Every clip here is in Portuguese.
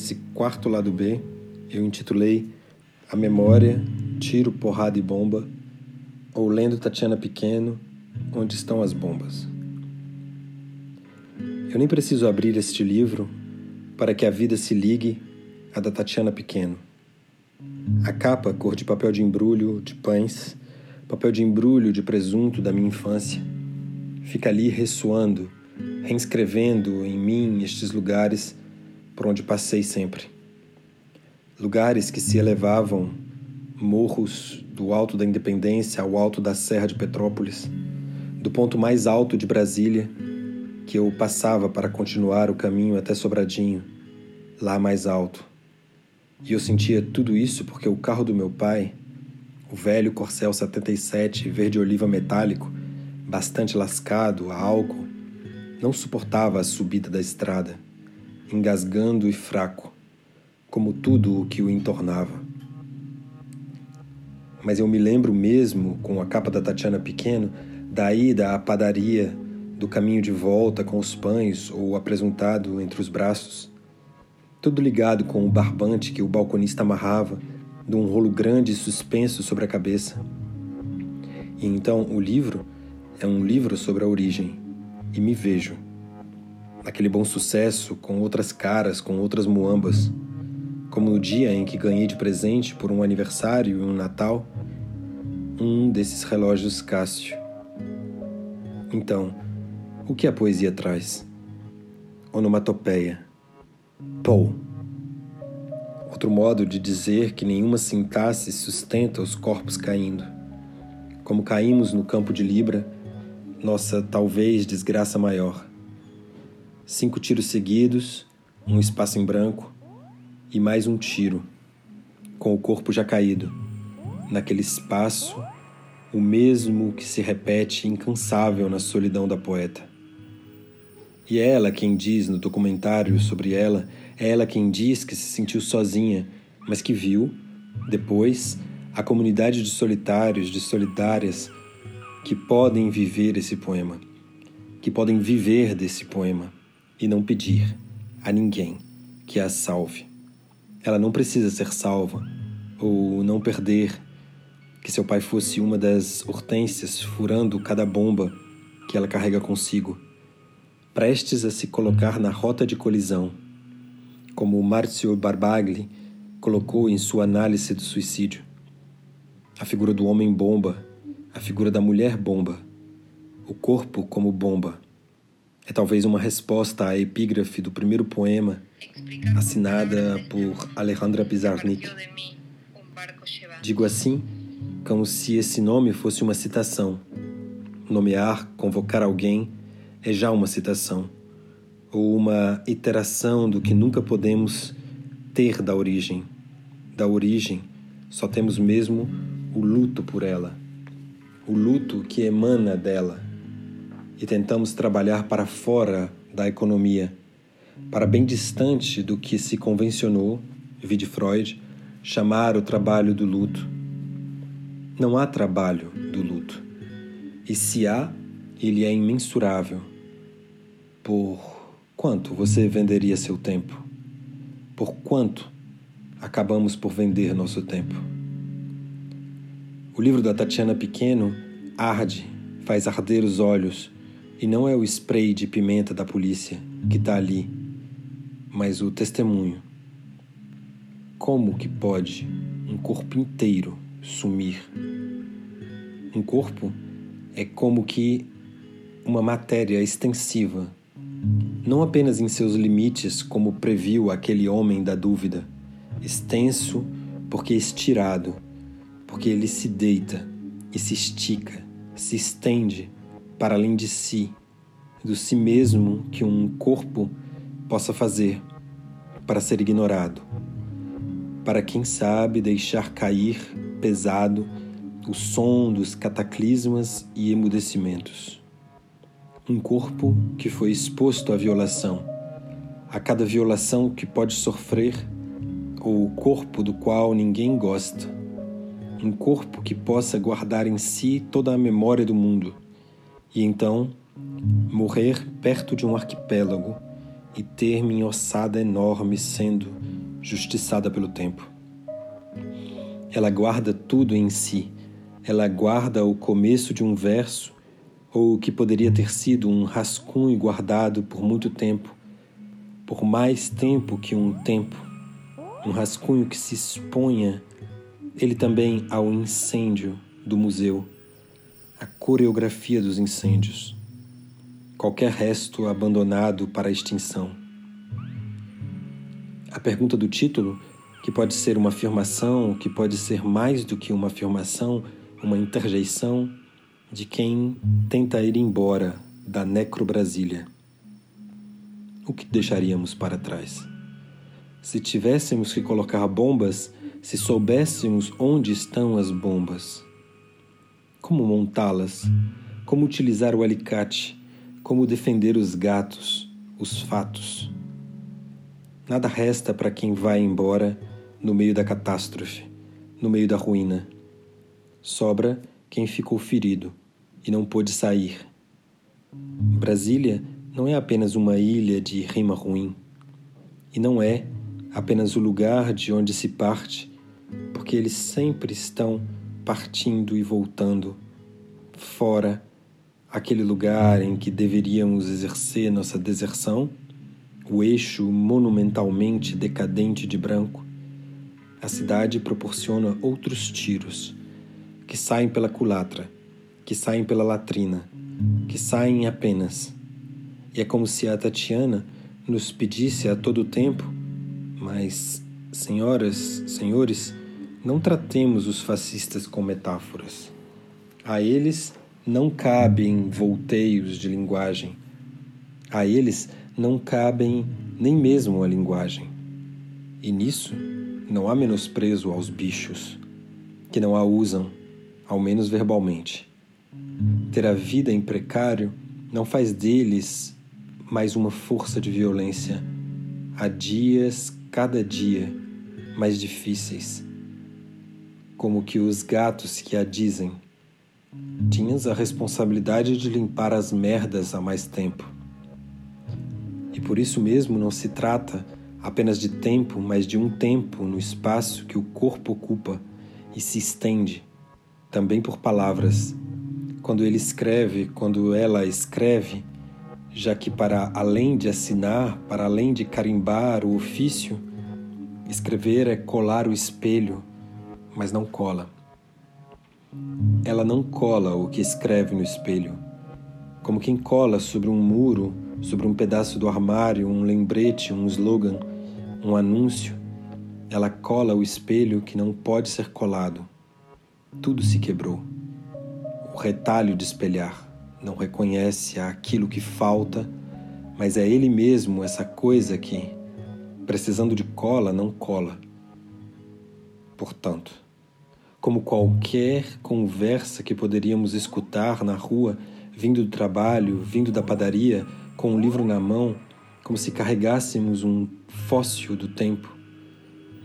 esse quarto lado B, eu intitulei A Memória, Tiro, Porrada e Bomba, ou Lendo Tatiana Pequeno, Onde Estão as Bombas. Eu nem preciso abrir este livro para que a vida se ligue à da Tatiana Pequeno. A capa, cor de papel de embrulho de pães, papel de embrulho de presunto da minha infância, fica ali ressoando, reinscrevendo em mim estes lugares por onde passei sempre. Lugares que se elevavam, morros do alto da Independência ao alto da Serra de Petrópolis, do ponto mais alto de Brasília, que eu passava para continuar o caminho até Sobradinho, lá mais alto. E eu sentia tudo isso porque o carro do meu pai, o velho Corcel 77 verde-oliva metálico, bastante lascado a álcool, não suportava a subida da estrada engasgando e fraco, como tudo o que o entornava. Mas eu me lembro mesmo, com a capa da Tatiana Pequeno, da ida à padaria, do caminho de volta com os pães ou apresentado entre os braços, tudo ligado com o barbante que o balconista amarrava de um rolo grande suspenso sobre a cabeça. E então o livro é um livro sobre a origem, e me vejo aquele bom sucesso com outras caras, com outras muambas, como no dia em que ganhei de presente por um aniversário e um Natal um desses relógios Cássio. Então, o que a poesia traz? Onomatopeia. Pou. Outro modo de dizer que nenhuma sintaxe sustenta os corpos caindo. Como caímos no campo de Libra, nossa talvez desgraça maior cinco tiros seguidos, um espaço em branco e mais um tiro, com o corpo já caído. Naquele espaço, o mesmo que se repete incansável na solidão da poeta. E é ela quem diz no documentário sobre ela, é ela quem diz que se sentiu sozinha, mas que viu, depois, a comunidade de solitários, de solidárias, que podem viver esse poema, que podem viver desse poema e não pedir a ninguém que a salve. Ela não precisa ser salva ou não perder que seu pai fosse uma das hortênsias furando cada bomba que ela carrega consigo, prestes a se colocar na rota de colisão, como Márcio Barbagli colocou em sua análise do suicídio. A figura do homem bomba, a figura da mulher bomba, o corpo como bomba é talvez uma resposta à epígrafe do primeiro poema, assinada por Alejandra Pizarnik. Digo assim, como se esse nome fosse uma citação. Nomear, convocar alguém, é já uma citação, ou uma iteração do que nunca podemos ter da origem. Da origem, só temos mesmo o luto por ela, o luto que emana dela e tentamos trabalhar para fora da economia, para bem distante do que se convencionou, vide Freud, chamar o trabalho do luto. Não há trabalho do luto. E se há, ele é imensurável. Por quanto você venderia seu tempo? Por quanto acabamos por vender nosso tempo? O livro da Tatiana Pequeno arde, faz arder os olhos e não é o spray de pimenta da polícia que está ali, mas o testemunho. Como que pode um corpo inteiro sumir? Um corpo é como que uma matéria extensiva, não apenas em seus limites, como previu aquele homem da dúvida, extenso porque estirado, porque ele se deita e se estica, se estende para além de si, do si mesmo que um corpo possa fazer para ser ignorado, para quem sabe deixar cair pesado o som dos cataclismas e emudecimentos. Um corpo que foi exposto à violação, a cada violação que pode sofrer, ou o corpo do qual ninguém gosta. Um corpo que possa guardar em si toda a memória do mundo e então morrer perto de um arquipélago e ter-me em ossada enorme sendo justiçada pelo tempo. Ela guarda tudo em si. Ela guarda o começo de um verso ou o que poderia ter sido um rascunho guardado por muito tempo, por mais tempo que um tempo, um rascunho que se exponha ele também ao incêndio do museu, a coreografia dos incêndios, qualquer resto abandonado para a extinção. A pergunta do título, que pode ser uma afirmação, que pode ser mais do que uma afirmação, uma interjeição de quem tenta ir embora da Necro-Brasília. O que deixaríamos para trás? Se tivéssemos que colocar bombas, se soubéssemos onde estão as bombas. Como montá-las? Como utilizar o alicate? Como defender os gatos, os fatos? Nada resta para quem vai embora no meio da catástrofe, no meio da ruína. Sobra quem ficou ferido e não pôde sair. Brasília não é apenas uma ilha de rima ruim, e não é apenas o lugar de onde se parte porque eles sempre estão partindo e voltando fora aquele lugar em que deveríamos exercer nossa deserção, o eixo monumentalmente decadente de branco, a cidade proporciona outros tiros que saem pela culatra, que saem pela latrina, que saem apenas. E é como se a Tatiana nos pedisse a todo tempo, mas, senhoras, senhores, não tratemos os fascistas com metáforas. A eles não cabem volteios de linguagem. A eles não cabem nem mesmo a linguagem. E nisso não há menosprezo aos bichos, que não a usam, ao menos verbalmente. Ter a vida em precário não faz deles mais uma força de violência. Há dias, cada dia, mais difíceis como que os gatos que a dizem. Tinhas a responsabilidade de limpar as merdas há mais tempo. E por isso mesmo não se trata apenas de tempo, mas de um tempo no espaço que o corpo ocupa e se estende, também por palavras. Quando ele escreve, quando ela escreve, já que para além de assinar, para além de carimbar o ofício, escrever é colar o espelho mas não cola. Ela não cola o que escreve no espelho, como quem cola sobre um muro, sobre um pedaço do armário, um lembrete, um slogan, um anúncio. Ela cola o espelho que não pode ser colado. Tudo se quebrou. O retalho de espelhar não reconhece aquilo que falta, mas é ele mesmo essa coisa que, precisando de cola, não cola. Portanto, como qualquer conversa que poderíamos escutar na rua, vindo do trabalho, vindo da padaria, com um livro na mão, como se carregássemos um fóssil do tempo,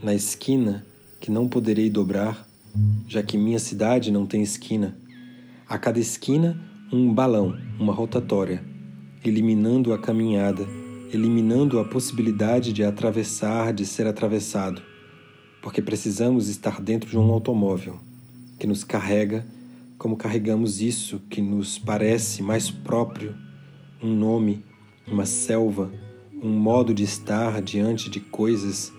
na esquina que não poderei dobrar, já que minha cidade não tem esquina. A cada esquina, um balão, uma rotatória, eliminando a caminhada, eliminando a possibilidade de atravessar, de ser atravessado porque precisamos estar dentro de um automóvel que nos carrega como carregamos isso que nos parece mais próprio, um nome, uma selva, um modo de estar diante de coisas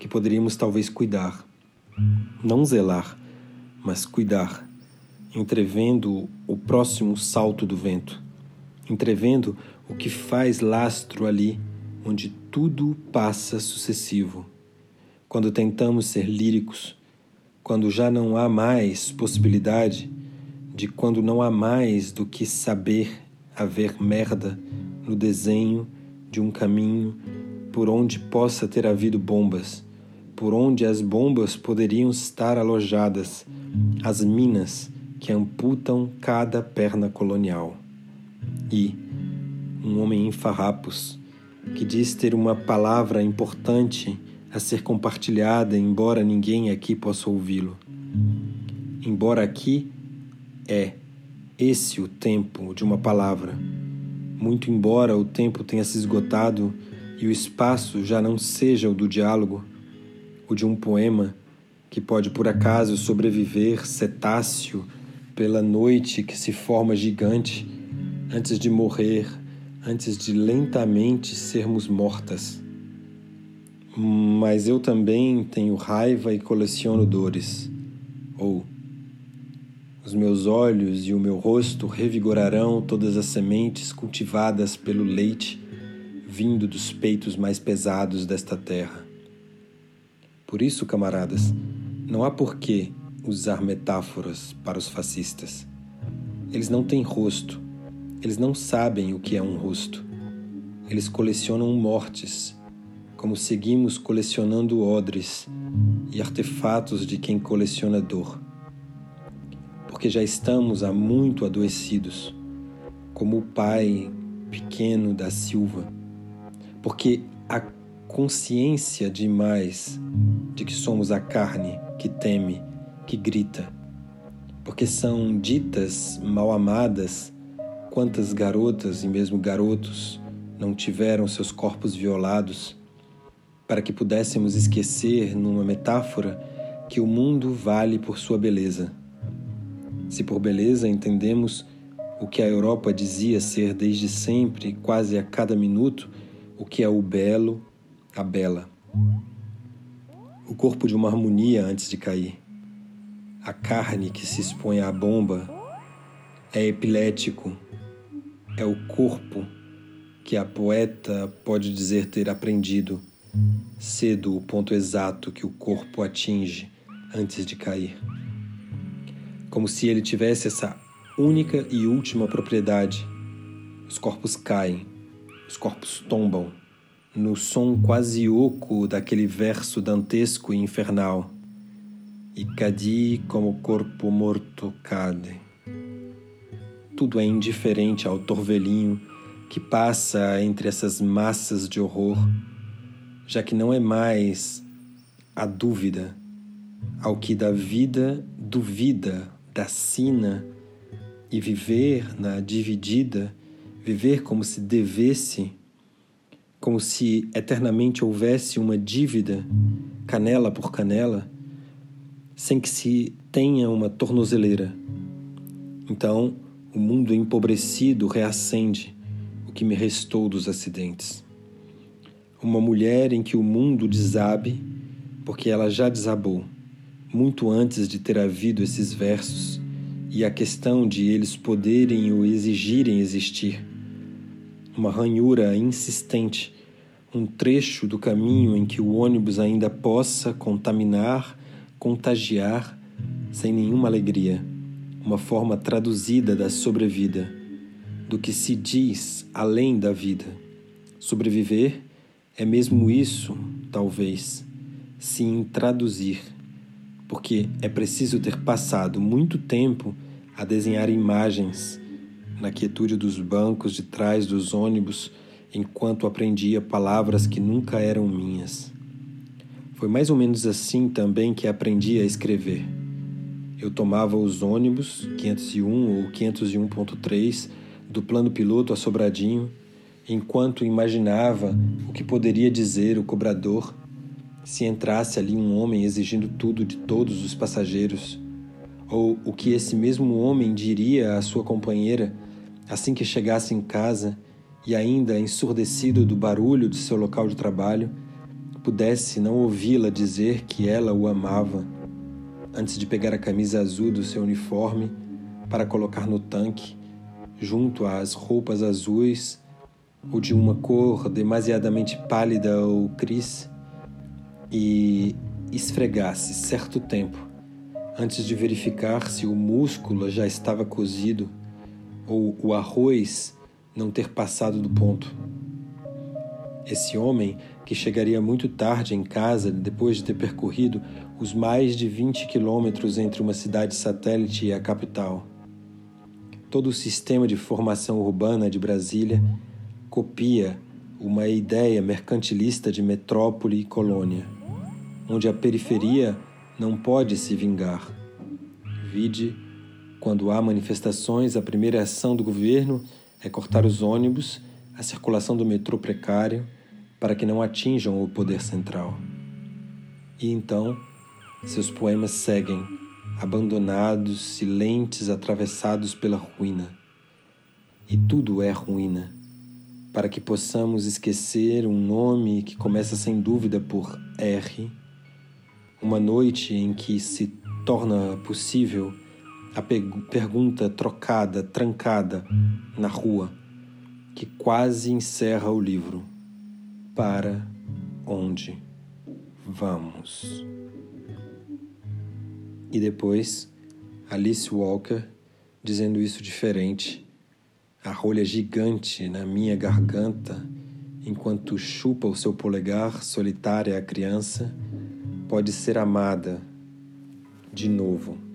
que poderíamos talvez cuidar. Não zelar, mas cuidar, entrevendo o próximo salto do vento, entrevendo o que faz lastro ali onde tudo passa sucessivo quando tentamos ser líricos, quando já não há mais possibilidade de quando não há mais do que saber haver merda no desenho de um caminho por onde possa ter havido bombas, por onde as bombas poderiam estar alojadas, as minas que amputam cada perna colonial. E um homem em farrapos que diz ter uma palavra importante a ser compartilhada, embora ninguém aqui possa ouvi-lo. Embora aqui é esse o tempo de uma palavra, muito embora o tempo tenha se esgotado e o espaço já não seja o do diálogo, o de um poema que pode por acaso sobreviver cetáceo pela noite que se forma gigante antes de morrer, antes de lentamente sermos mortas. Mas eu também tenho raiva e coleciono dores. Ou os meus olhos e o meu rosto revigorarão todas as sementes cultivadas pelo leite vindo dos peitos mais pesados desta terra. Por isso, camaradas, não há por que usar metáforas para os fascistas. Eles não têm rosto, eles não sabem o que é um rosto. Eles colecionam mortes, como seguimos colecionando odres e artefatos de quem coleciona dor. Porque já estamos há muito adoecidos, como o pai pequeno da Silva. Porque a consciência demais de que somos a carne que teme, que grita. Porque são ditas mal amadas quantas garotas e mesmo garotos não tiveram seus corpos violados para que pudéssemos esquecer numa metáfora que o mundo vale por sua beleza. Se por beleza entendemos o que a Europa dizia ser desde sempre, quase a cada minuto, o que é o belo, a bela. O corpo de uma harmonia antes de cair. A carne que se expõe à bomba é epilético, é o corpo que a poeta pode dizer ter aprendido cedo o ponto exato que o corpo atinge antes de cair. Como se ele tivesse essa única e última propriedade. Os corpos caem, os corpos tombam no som quase oco daquele verso dantesco e infernal. E cadi como corpo morto cade. Tudo é indiferente ao torvelinho que passa entre essas massas de horror, já que não é mais a dúvida ao que da vida duvida, da sina, e viver na dividida viver como se devesse, como se eternamente houvesse uma dívida, canela por canela, sem que se tenha uma tornozeleira. Então, o mundo empobrecido reacende o que me restou dos acidentes. Uma mulher em que o mundo desabe, porque ela já desabou, muito antes de ter havido esses versos e a questão de eles poderem ou exigirem existir uma ranhura insistente, um trecho do caminho em que o ônibus ainda possa contaminar, contagiar, sem nenhuma alegria, uma forma traduzida da sobrevida, do que se diz além da vida. Sobreviver é mesmo isso, talvez, se intraduzir, porque é preciso ter passado muito tempo a desenhar imagens na quietude dos bancos de trás dos ônibus enquanto aprendia palavras que nunca eram minhas. Foi mais ou menos assim também que aprendi a escrever. Eu tomava os ônibus 501 ou 501.3 do plano piloto a Sobradinho, enquanto imaginava o que poderia dizer o cobrador se entrasse ali um homem exigindo tudo de todos os passageiros, ou o que esse mesmo homem diria à sua companheira assim que chegasse em casa e ainda ensurdecido do barulho de seu local de trabalho, pudesse não ouvi-la dizer que ela o amava, antes de pegar a camisa azul do seu uniforme para colocar no tanque, junto às roupas azuis ou de uma cor demasiadamente pálida ou cris, e esfregasse certo tempo antes de verificar se o músculo já estava cozido ou o arroz não ter passado do ponto. Esse homem, que chegaria muito tarde em casa depois de ter percorrido os mais de 20 quilômetros entre uma cidade satélite e a capital. Todo o sistema de formação urbana de Brasília copia uma ideia mercantilista de metrópole e colônia, onde a periferia não pode se vingar. Vide quando há manifestações, a primeira ação do governo é cortar os ônibus, a circulação do metrô precário para que não atinjam o poder central. E então, seus poemas seguem, abandonados, silentes, atravessados pela ruína. E tudo é ruína, para que possamos esquecer um nome que começa sem dúvida por R, uma noite em que se torna possível a pergunta trocada, trancada na rua, que quase encerra o livro: Para onde vamos? E depois, Alice Walker dizendo isso diferente, a rolha gigante na minha garganta, enquanto chupa o seu polegar solitária a criança, pode ser amada de novo.